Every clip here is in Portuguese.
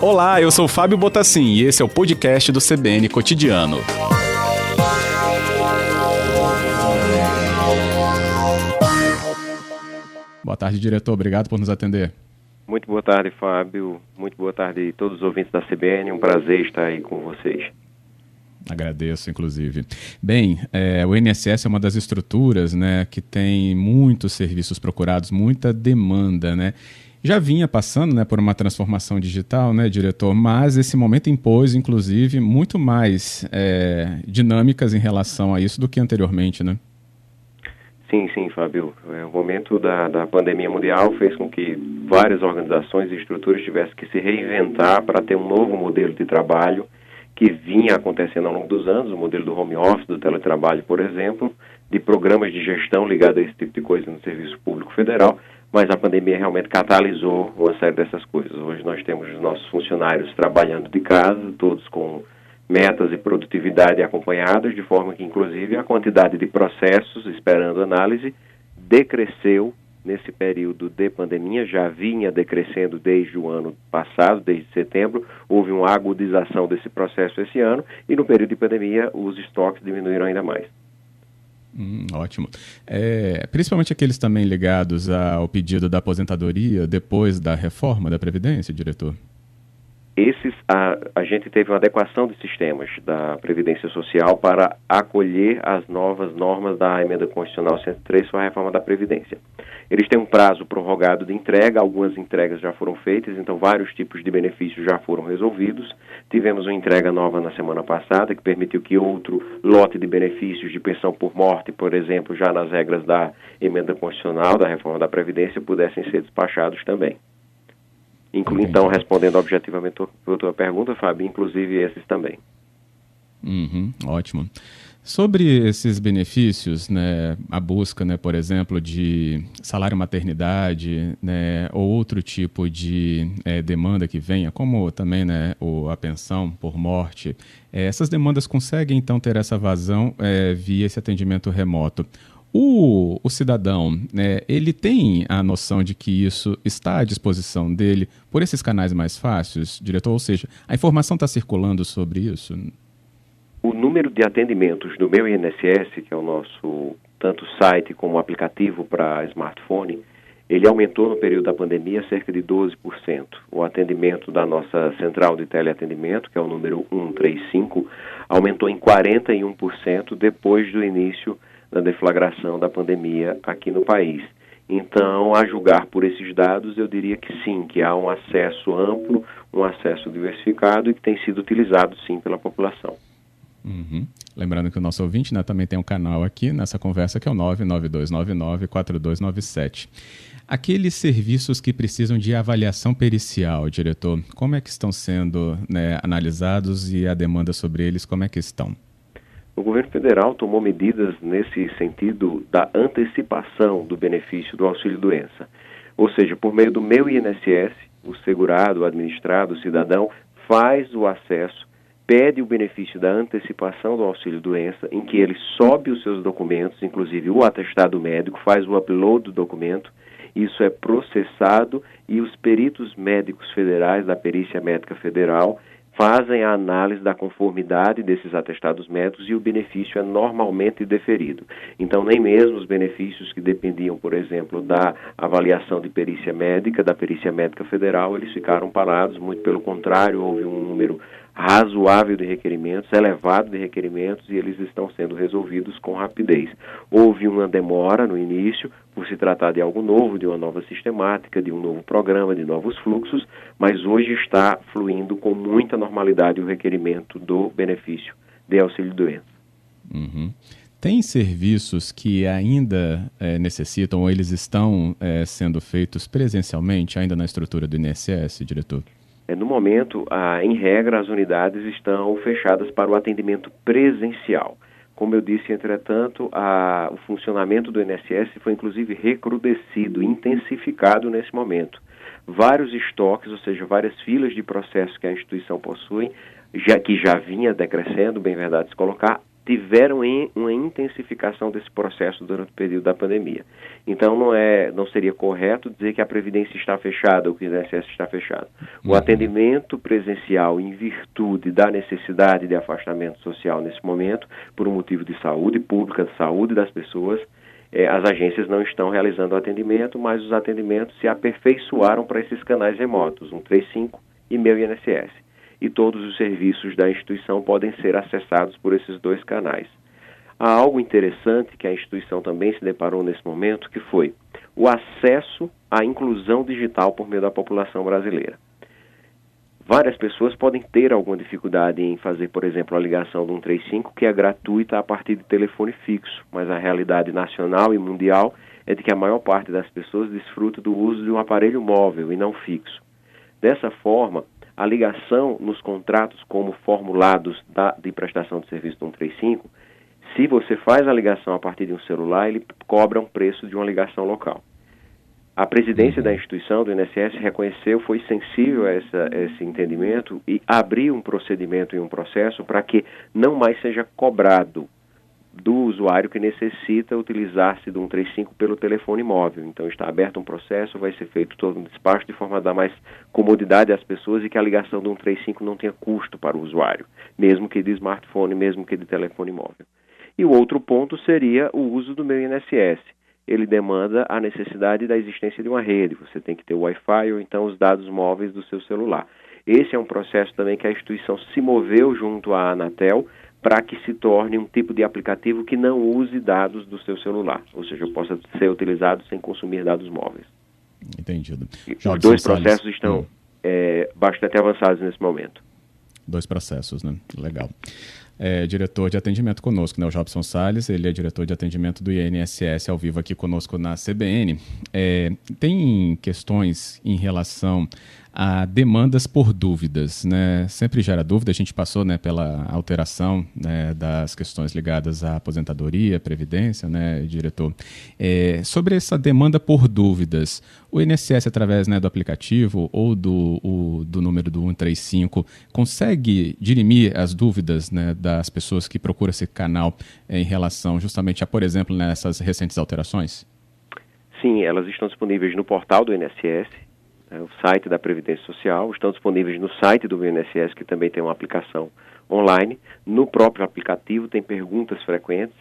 Olá, eu sou Fábio Botassin e esse é o podcast do CBN Cotidiano. Boa tarde, diretor. Obrigado por nos atender. Muito boa tarde, Fábio. Muito boa tarde a todos os ouvintes da CBN. Um prazer estar aí com vocês. Agradeço, inclusive. Bem, é, o INSS é uma das estruturas né, que tem muitos serviços procurados, muita demanda, né? já vinha passando né, por uma transformação digital, né, diretor, mas esse momento impôs, inclusive, muito mais é, dinâmicas em relação a isso do que anteriormente, né? Sim, sim, Fábio. É, o momento da, da pandemia mundial fez com que várias organizações e estruturas tivessem que se reinventar para ter um novo modelo de trabalho que vinha acontecendo ao longo dos anos, o modelo do home office, do teletrabalho, por exemplo, de programas de gestão ligados a esse tipo de coisa no Serviço Público Federal, mas a pandemia realmente catalisou uma série dessas coisas. Hoje nós temos os nossos funcionários trabalhando de casa, todos com metas e produtividade acompanhadas, de forma que, inclusive, a quantidade de processos esperando análise decresceu nesse período de pandemia, já vinha decrescendo desde o ano passado, desde setembro, houve uma agudização desse processo esse ano, e no período de pandemia os estoques diminuíram ainda mais. Hum, ótimo. É, principalmente aqueles também ligados ao pedido da aposentadoria depois da reforma da Previdência, diretor? Esses, a, a gente teve uma adequação de sistemas da Previdência Social para acolher as novas normas da Emenda Constitucional 103 para a reforma da Previdência. Eles têm um prazo prorrogado de entrega, algumas entregas já foram feitas, então vários tipos de benefícios já foram resolvidos. Tivemos uma entrega nova na semana passada, que permitiu que outro lote de benefícios de pensão por morte, por exemplo, já nas regras da emenda constitucional, da reforma da Previdência, pudessem ser despachados também. Então, respondendo objetivamente a tua pergunta, Fábio, inclusive esses também. Uhum, ótimo. Sobre esses benefícios, né, a busca, né, por exemplo, de salário maternidade, né, ou outro tipo de é, demanda que venha, como também né, o, a pensão por morte, é, essas demandas conseguem então ter essa vazão é, via esse atendimento remoto. O, o cidadão, né, ele tem a noção de que isso está à disposição dele por esses canais mais fáceis, diretor? Ou seja, a informação está circulando sobre isso? o número de atendimentos do meu INSS, que é o nosso tanto site como aplicativo para smartphone, ele aumentou no período da pandemia cerca de 12%. O atendimento da nossa central de teleatendimento, que é o número 135, aumentou em 41% depois do início da deflagração da pandemia aqui no país. Então, a julgar por esses dados, eu diria que sim, que há um acesso amplo, um acesso diversificado e que tem sido utilizado sim pela população. Uhum. Lembrando que o nosso ouvinte né, também tem um canal aqui nessa conversa que é o 992994297. Aqueles serviços que precisam de avaliação pericial, diretor, como é que estão sendo né, analisados e a demanda sobre eles, como é que estão? O governo federal tomou medidas nesse sentido da antecipação do benefício do auxílio-doença. Ou seja, por meio do meu INSS, o segurado, o administrado, o cidadão, faz o acesso pede o benefício da antecipação do auxílio-doença, em que ele sobe os seus documentos, inclusive o atestado médico, faz o upload do documento, isso é processado e os peritos médicos federais da Perícia Médica Federal fazem a análise da conformidade desses atestados médicos e o benefício é normalmente deferido. Então, nem mesmo os benefícios que dependiam, por exemplo, da avaliação de perícia médica, da Perícia Médica Federal, eles ficaram parados, muito pelo contrário, houve um número razoável de requerimentos, elevado de requerimentos e eles estão sendo resolvidos com rapidez. Houve uma demora no início, por se tratar de algo novo, de uma nova sistemática, de um novo programa, de novos fluxos, mas hoje está fluindo com muita normalidade o requerimento do benefício de auxílio-doença. Uhum. Tem serviços que ainda é, necessitam ou eles estão é, sendo feitos presencialmente, ainda na estrutura do INSS, diretor? É, no momento, em regra, as unidades estão fechadas para o atendimento presencial. Como eu disse, entretanto, a, o funcionamento do INSS foi inclusive recrudescido, intensificado nesse momento. Vários estoques, ou seja, várias filas de processos que a instituição possui, já, que já vinha decrescendo, bem verdade se colocar, tiveram em uma intensificação desse processo durante o período da pandemia. Então não é, não seria correto dizer que a previdência está fechada ou que o INSS está fechado. O uhum. atendimento presencial em virtude da necessidade de afastamento social nesse momento, por um motivo de saúde pública, de saúde das pessoas, é, as agências não estão realizando o atendimento, mas os atendimentos se aperfeiçoaram para esses canais remotos, 135 e meu INSS. E todos os serviços da instituição podem ser acessados por esses dois canais. Há algo interessante que a instituição também se deparou nesse momento, que foi o acesso à inclusão digital por meio da população brasileira. Várias pessoas podem ter alguma dificuldade em fazer, por exemplo, a ligação do 135, que é gratuita a partir de telefone fixo, mas a realidade nacional e mundial é de que a maior parte das pessoas desfruta do uso de um aparelho móvel e não fixo. Dessa forma, a ligação nos contratos como formulados da, de prestação de serviço do 135, se você faz a ligação a partir de um celular, ele cobra um preço de uma ligação local. A presidência da instituição, do INSS, reconheceu, foi sensível a, essa, a esse entendimento e abriu um procedimento e um processo para que não mais seja cobrado do usuário que necessita utilizar-se do 135 pelo telefone móvel. Então está aberto um processo, vai ser feito todo um despacho de forma a dar mais comodidade às pessoas e que a ligação do 135 não tenha custo para o usuário, mesmo que de smartphone, mesmo que de telefone móvel. E o outro ponto seria o uso do meu INSS ele demanda a necessidade da existência de uma rede. Você tem que ter o Wi-Fi ou então os dados móveis do seu celular. Esse é um processo também que a instituição se moveu junto à Anatel para que se torne um tipo de aplicativo que não use dados do seu celular, ou seja, possa ser utilizado sem consumir dados móveis. Entendido. Os dois processos estão hum. é, bastante avançados nesse momento. Dois processos, né? Legal é, diretor de atendimento conosco, né? O Jobson Salles, ele é diretor de atendimento do INSS ao vivo aqui conosco na CBN. É, tem questões em relação a demandas por dúvidas, né? Sempre gera dúvida. A gente passou, né, pela alteração né, das questões ligadas à aposentadoria, previdência, né, diretor. É, sobre essa demanda por dúvidas, o INSS através né, do aplicativo ou do, o, do número do 135 consegue dirimir as dúvidas né, das pessoas que procuram esse canal é, em relação justamente a, por exemplo, nessas recentes alterações? Sim, elas estão disponíveis no portal do INSS é, o site da Previdência Social, estão disponíveis no site do INSS, que também tem uma aplicação online. No próprio aplicativo tem perguntas frequentes.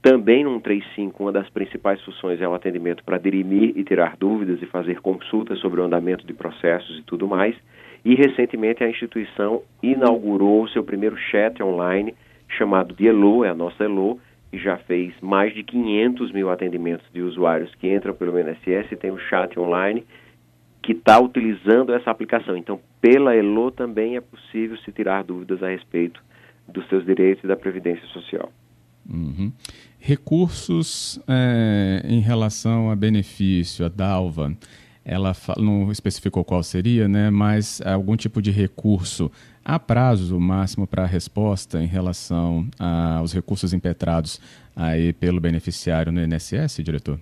Também no 135, uma das principais funções é o atendimento para dirimir e tirar dúvidas e fazer consultas sobre o andamento de processos e tudo mais. E recentemente a instituição inaugurou o seu primeiro chat online chamado de Elo, é a nossa Elo, e já fez mais de 500 mil atendimentos de usuários que entram pelo INSS e tem o chat online que está utilizando essa aplicação. Então, pela ELO também é possível se tirar dúvidas a respeito dos seus direitos e da Previdência Social. Uhum. Recursos é, em relação a benefício, a DALVA, ela não especificou qual seria, né, mas algum tipo de recurso Há prazo máximo para a resposta em relação aos recursos impetrados aí pelo beneficiário no INSS, diretor?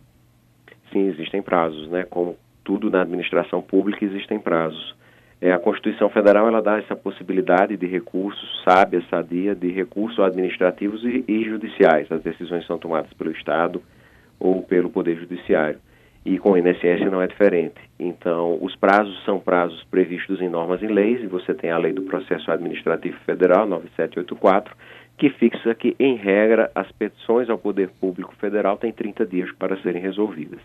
Sim, existem prazos, né? Como tudo na administração pública existem prazos. É, a Constituição Federal ela dá essa possibilidade de recursos, sábia, sadia, de recursos administrativos e, e judiciais. As decisões são tomadas pelo Estado ou pelo Poder Judiciário. E com o INSS não é diferente. Então, os prazos são prazos previstos em normas e leis, e você tem a Lei do Processo Administrativo Federal, 9784, que fixa que, em regra, as petições ao Poder Público Federal têm 30 dias para serem resolvidas.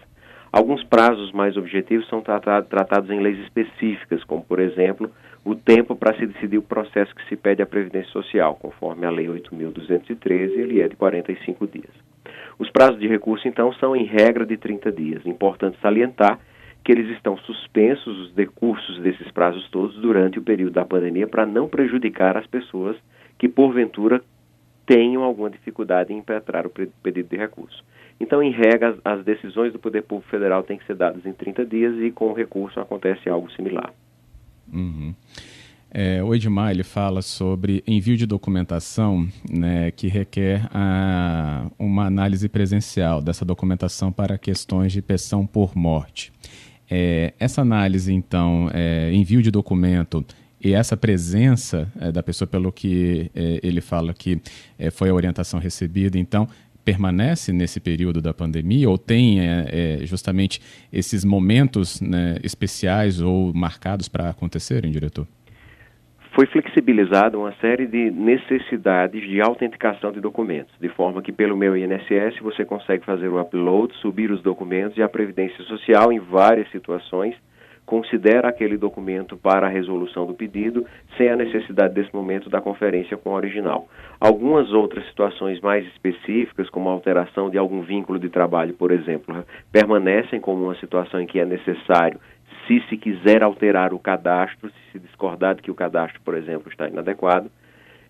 Alguns prazos mais objetivos são tratados em leis específicas, como, por exemplo, o tempo para se decidir o processo que se pede à Previdência Social, conforme a Lei 8.213, ele é de 45 dias. Os prazos de recurso, então, são em regra de 30 dias. Importante salientar que eles estão suspensos, os decursos desses prazos todos, durante o período da pandemia, para não prejudicar as pessoas que, porventura, tenham alguma dificuldade em impetrar o pedido de recurso. Então, em regra, as decisões do Poder Público Federal têm que ser dadas em 30 dias e com o recurso acontece algo similar. Uhum. É, o Edmar ele fala sobre envio de documentação né, que requer a, uma análise presencial dessa documentação para questões de pensão por morte. É, essa análise, então, é, envio de documento E essa presença é, da pessoa, pelo que é, ele fala que é, foi a orientação recebida, então permanece nesse período da pandemia ou tem justamente esses momentos né, especiais ou marcados para acontecerem, diretor? Foi flexibilizada uma série de necessidades de autenticação de documentos, de forma que pelo meu INSS você consegue fazer o upload, subir os documentos e a Previdência Social, em várias situações, considera aquele documento para a resolução do pedido, sem a necessidade desse momento da conferência com o original. Algumas outras situações mais específicas, como a alteração de algum vínculo de trabalho, por exemplo, permanecem como uma situação em que é necessário se se quiser alterar o cadastro, se se discordar de que o cadastro, por exemplo, está inadequado,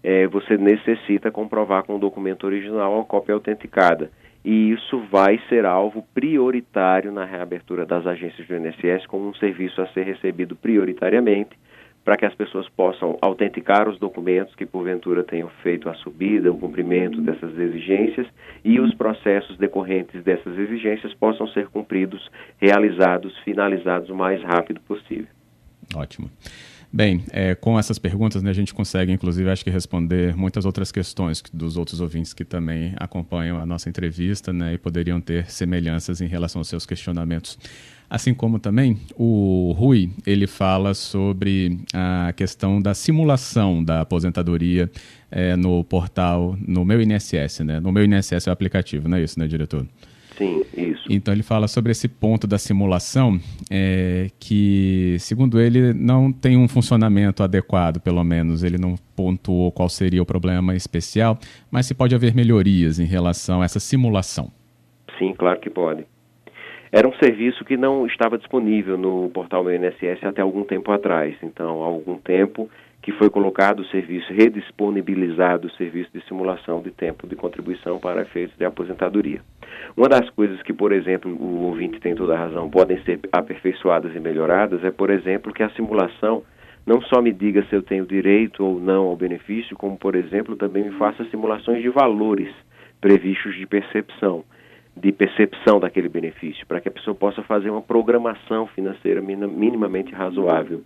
é, você necessita comprovar com o documento original a cópia autenticada. E isso vai ser alvo prioritário na reabertura das agências do INSS como um serviço a ser recebido prioritariamente para que as pessoas possam autenticar os documentos que porventura tenham feito a subida, o cumprimento dessas exigências e os processos decorrentes dessas exigências possam ser cumpridos, realizados, finalizados o mais rápido possível. Ótimo. Bem, é, com essas perguntas né, a gente consegue, inclusive, acho que responder muitas outras questões dos outros ouvintes que também acompanham a nossa entrevista né, e poderiam ter semelhanças em relação aos seus questionamentos. Assim como também o Rui, ele fala sobre a questão da simulação da aposentadoria é, no portal, no meu INSS, né? No meu INSS é o aplicativo, não é isso, né, diretor? Sim, isso. Então ele fala sobre esse ponto da simulação, é, que, segundo ele, não tem um funcionamento adequado, pelo menos. Ele não pontuou qual seria o problema especial, mas se pode haver melhorias em relação a essa simulação. Sim, claro que pode. Era um serviço que não estava disponível no portal meu INSS até algum tempo atrás. Então, há algum tempo que foi colocado o serviço, redisponibilizado o serviço de simulação de tempo de contribuição para efeitos de aposentadoria. Uma das coisas que, por exemplo, o ouvinte tem toda a razão, podem ser aperfeiçoadas e melhoradas é, por exemplo, que a simulação não só me diga se eu tenho direito ou não ao benefício, como, por exemplo, também me faça simulações de valores previstos de percepção, de percepção daquele benefício, para que a pessoa possa fazer uma programação financeira minimamente razoável.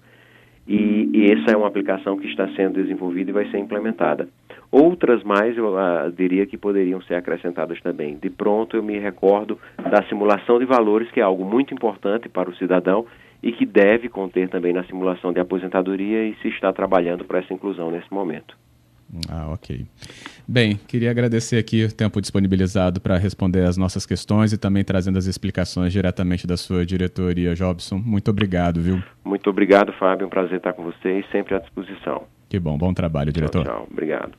E, e, essa é uma aplicação que está sendo desenvolvida e vai ser implementada. Outras mais, eu uh, diria que poderiam ser acrescentadas também. De pronto, eu me recordo da simulação de valores, que é algo muito importante para o cidadão e que deve conter também na simulação de aposentadoria e se está trabalhando para essa inclusão nesse momento. Ah, ok. Bem, queria agradecer aqui o tempo disponibilizado para responder as nossas questões e também trazendo as explicações diretamente da sua diretoria, Jobson. Muito obrigado, viu? Muito obrigado, Fábio. Um prazer estar com você e sempre à disposição. Que bom. Bom trabalho, diretor. Tchau, tchau. Obrigado.